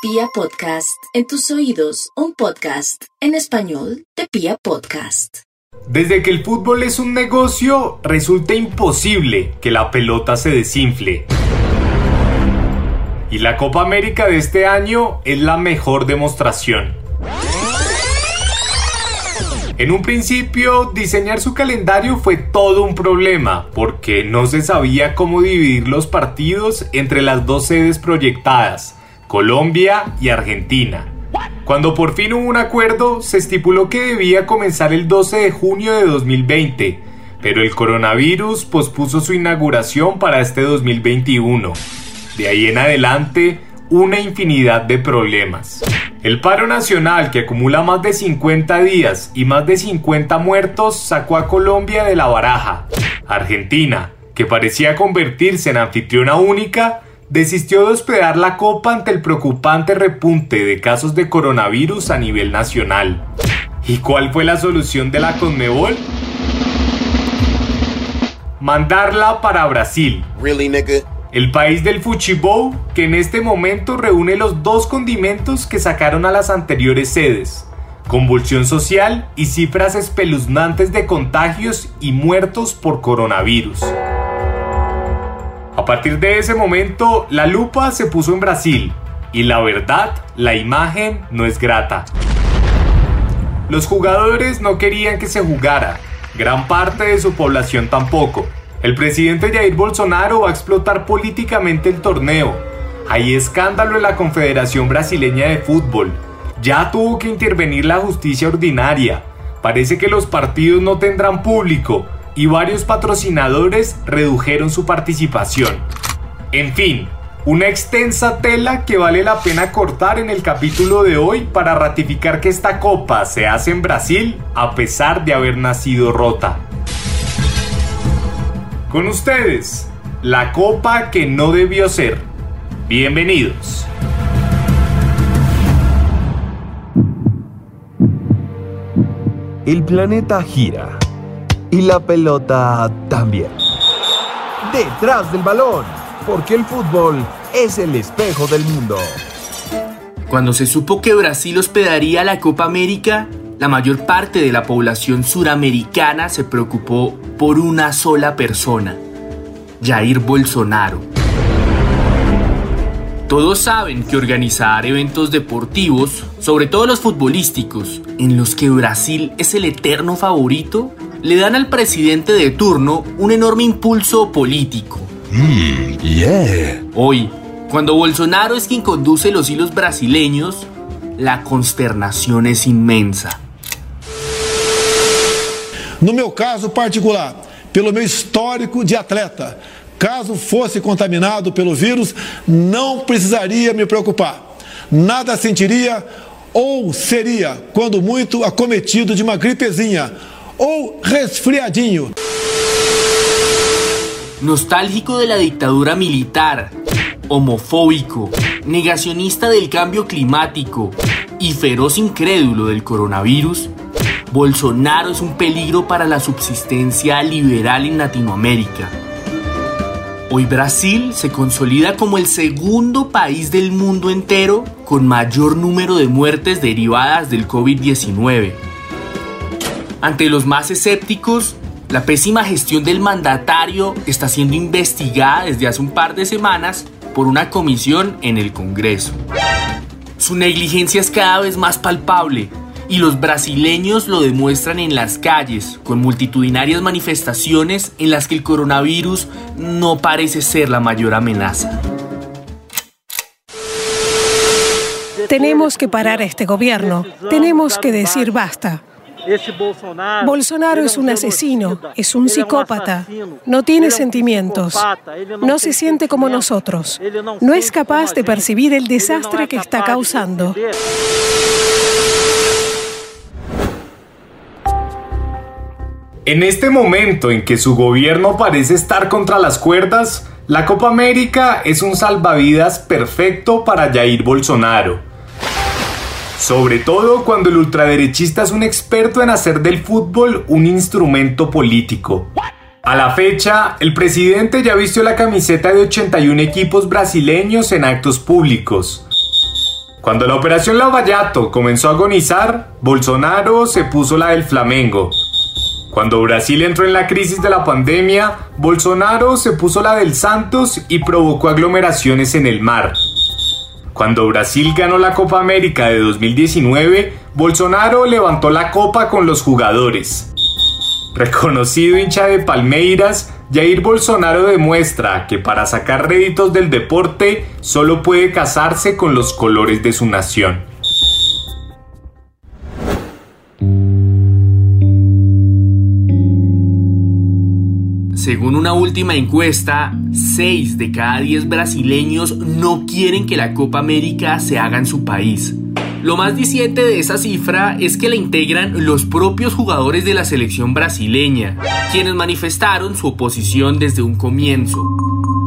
Pia Podcast, en tus oídos, un podcast en español de Pia Podcast. Desde que el fútbol es un negocio, resulta imposible que la pelota se desinfle. Y la Copa América de este año es la mejor demostración. En un principio, diseñar su calendario fue todo un problema, porque no se sabía cómo dividir los partidos entre las dos sedes proyectadas, Colombia y Argentina. Cuando por fin hubo un acuerdo, se estipuló que debía comenzar el 12 de junio de 2020, pero el coronavirus pospuso su inauguración para este 2021. De ahí en adelante, una infinidad de problemas. El paro nacional, que acumula más de 50 días y más de 50 muertos, sacó a Colombia de la baraja. Argentina, que parecía convertirse en anfitriona única, desistió de hospedar la Copa ante el preocupante repunte de casos de coronavirus a nivel nacional. ¿Y cuál fue la solución de la Conmebol? Mandarla para Brasil. El país del Fuchibou, que en este momento reúne los dos condimentos que sacaron a las anteriores sedes. Convulsión social y cifras espeluznantes de contagios y muertos por coronavirus. A partir de ese momento, la lupa se puso en Brasil y la verdad, la imagen no es grata. Los jugadores no querían que se jugara, gran parte de su población tampoco. El presidente Jair Bolsonaro va a explotar políticamente el torneo. Hay escándalo en la Confederación Brasileña de Fútbol. Ya tuvo que intervenir la justicia ordinaria. Parece que los partidos no tendrán público y varios patrocinadores redujeron su participación. En fin, una extensa tela que vale la pena cortar en el capítulo de hoy para ratificar que esta copa se hace en Brasil a pesar de haber nacido rota. Con ustedes, la copa que no debió ser. Bienvenidos. El planeta gira y la pelota también. Detrás del balón, porque el fútbol es el espejo del mundo. Cuando se supo que Brasil hospedaría la Copa América, la mayor parte de la población suramericana se preocupó por una sola persona, Jair Bolsonaro. Todos saben que organizar eventos deportivos, sobre todo los futbolísticos, en los que Brasil es el eterno favorito, le dan al presidente de turno un enorme impulso político. Mm, Hoy, cuando Bolsonaro es quien conduce los hilos brasileños, la consternación es inmensa. No meu caso particular, pelo meu histórico de atleta, caso fosse contaminado pelo vírus, não precisaria me preocupar. Nada sentiria ou seria, quando muito, acometido de uma gripezinha ou resfriadinho. Nostálgico de la dictadura militar, homofóbico, negacionista del cambio climático y feroz incrédulo del coronavirus, Bolsonaro es un peligro para la subsistencia liberal en Latinoamérica. Hoy Brasil se consolida como el segundo país del mundo entero con mayor número de muertes derivadas del COVID-19. Ante los más escépticos, la pésima gestión del mandatario está siendo investigada desde hace un par de semanas por una comisión en el Congreso. Su negligencia es cada vez más palpable y los brasileños lo demuestran en las calles, con multitudinarias manifestaciones en las que el coronavirus no parece ser la mayor amenaza. Tenemos que parar a este gobierno, tenemos que decir basta. Bolsonaro es un asesino, es un psicópata, no tiene sentimientos, no se siente como nosotros, no es capaz de percibir el desastre que está causando. En este momento en que su gobierno parece estar contra las cuerdas, la Copa América es un salvavidas perfecto para Jair Bolsonaro. Sobre todo cuando el ultraderechista es un experto en hacer del fútbol un instrumento político. A la fecha, el presidente ya vistió la camiseta de 81 equipos brasileños en actos públicos. Cuando la operación Lavallato comenzó a agonizar, Bolsonaro se puso la del Flamengo. Cuando Brasil entró en la crisis de la pandemia, Bolsonaro se puso la del Santos y provocó aglomeraciones en el mar. Cuando Brasil ganó la Copa América de 2019, Bolsonaro levantó la copa con los jugadores. Reconocido hincha de Palmeiras, Jair Bolsonaro demuestra que para sacar réditos del deporte solo puede casarse con los colores de su nación. Según una última encuesta, 6 de cada 10 brasileños no quieren que la Copa América se haga en su país. Lo más diciente de esa cifra es que la integran los propios jugadores de la selección brasileña, quienes manifestaron su oposición desde un comienzo.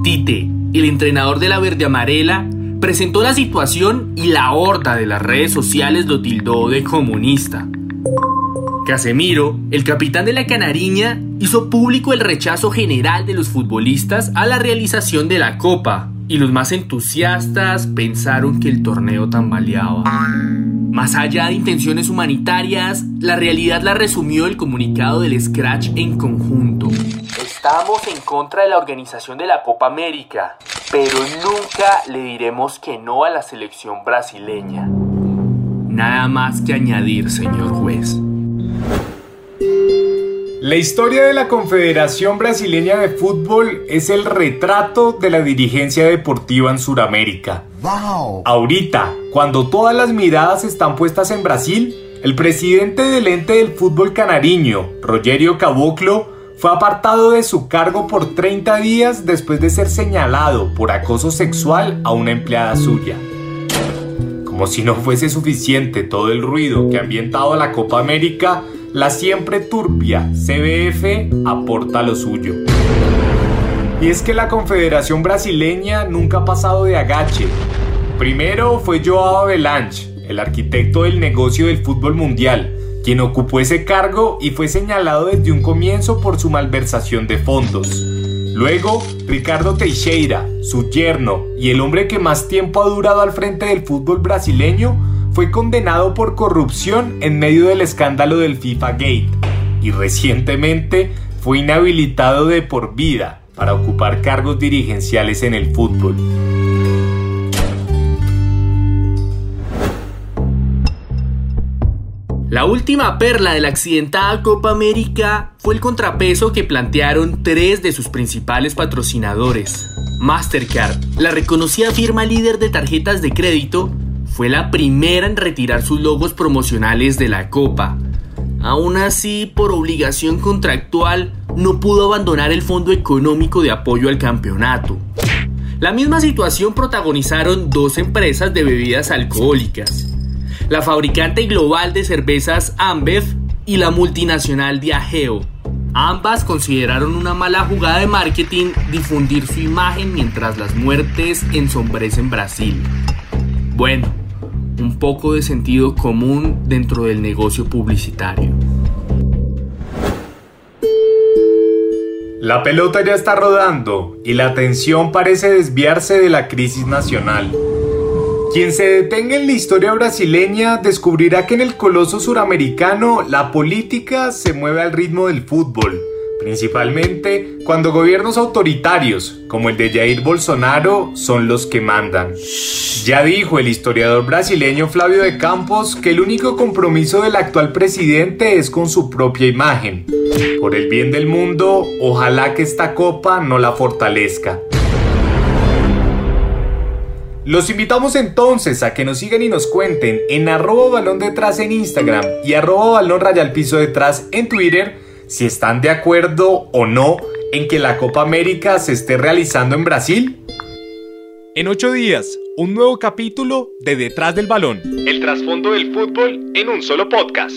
Tite, el entrenador de la verde amarela, presentó la situación y la horda de las redes sociales lo tildó de comunista. Casemiro, el capitán de la Canariña, hizo público el rechazo general de los futbolistas a la realización de la Copa, y los más entusiastas pensaron que el torneo tambaleaba. Más allá de intenciones humanitarias, la realidad la resumió el comunicado del Scratch en conjunto. Estamos en contra de la organización de la Copa América, pero nunca le diremos que no a la selección brasileña. Nada más que añadir, señor juez. La historia de la Confederación Brasileña de Fútbol es el retrato de la dirigencia deportiva en Sudamérica. Ahorita, cuando todas las miradas están puestas en Brasil, el presidente del ente del fútbol canariño, Rogerio Caboclo, fue apartado de su cargo por 30 días después de ser señalado por acoso sexual a una empleada suya. Como si no fuese suficiente todo el ruido que ha ambientado la Copa América, la siempre turbia CBF aporta lo suyo. Y es que la Confederación Brasileña nunca ha pasado de agache. Primero fue Joao Avalanche, el arquitecto del negocio del fútbol mundial, quien ocupó ese cargo y fue señalado desde un comienzo por su malversación de fondos. Luego, Ricardo Teixeira, su yerno y el hombre que más tiempo ha durado al frente del fútbol brasileño, fue condenado por corrupción en medio del escándalo del FIFA Gate y recientemente fue inhabilitado de por vida para ocupar cargos dirigenciales en el fútbol. La última perla de la accidentada Copa América fue el contrapeso que plantearon tres de sus principales patrocinadores. Mastercard, la reconocida firma líder de tarjetas de crédito, fue la primera en retirar sus logos promocionales de la Copa. Aún así, por obligación contractual, no pudo abandonar el fondo económico de apoyo al campeonato. La misma situación protagonizaron dos empresas de bebidas alcohólicas, la fabricante global de cervezas Ambev y la multinacional Diageo. Ambas consideraron una mala jugada de marketing difundir su imagen mientras las muertes ensombrecen Brasil. Bueno, un poco de sentido común dentro del negocio publicitario. La pelota ya está rodando y la atención parece desviarse de la crisis nacional. Quien se detenga en la historia brasileña descubrirá que en el coloso suramericano la política se mueve al ritmo del fútbol principalmente cuando gobiernos autoritarios, como el de Jair Bolsonaro, son los que mandan. Ya dijo el historiador brasileño Flavio de Campos que el único compromiso del actual presidente es con su propia imagen. Por el bien del mundo, ojalá que esta copa no la fortalezca. Los invitamos entonces a que nos sigan y nos cuenten en arroba balón detrás en Instagram y arroba balón raya piso detrás en Twitter si están de acuerdo o no en que la Copa América se esté realizando en Brasil. En ocho días, un nuevo capítulo de Detrás del Balón. El trasfondo del fútbol en un solo podcast.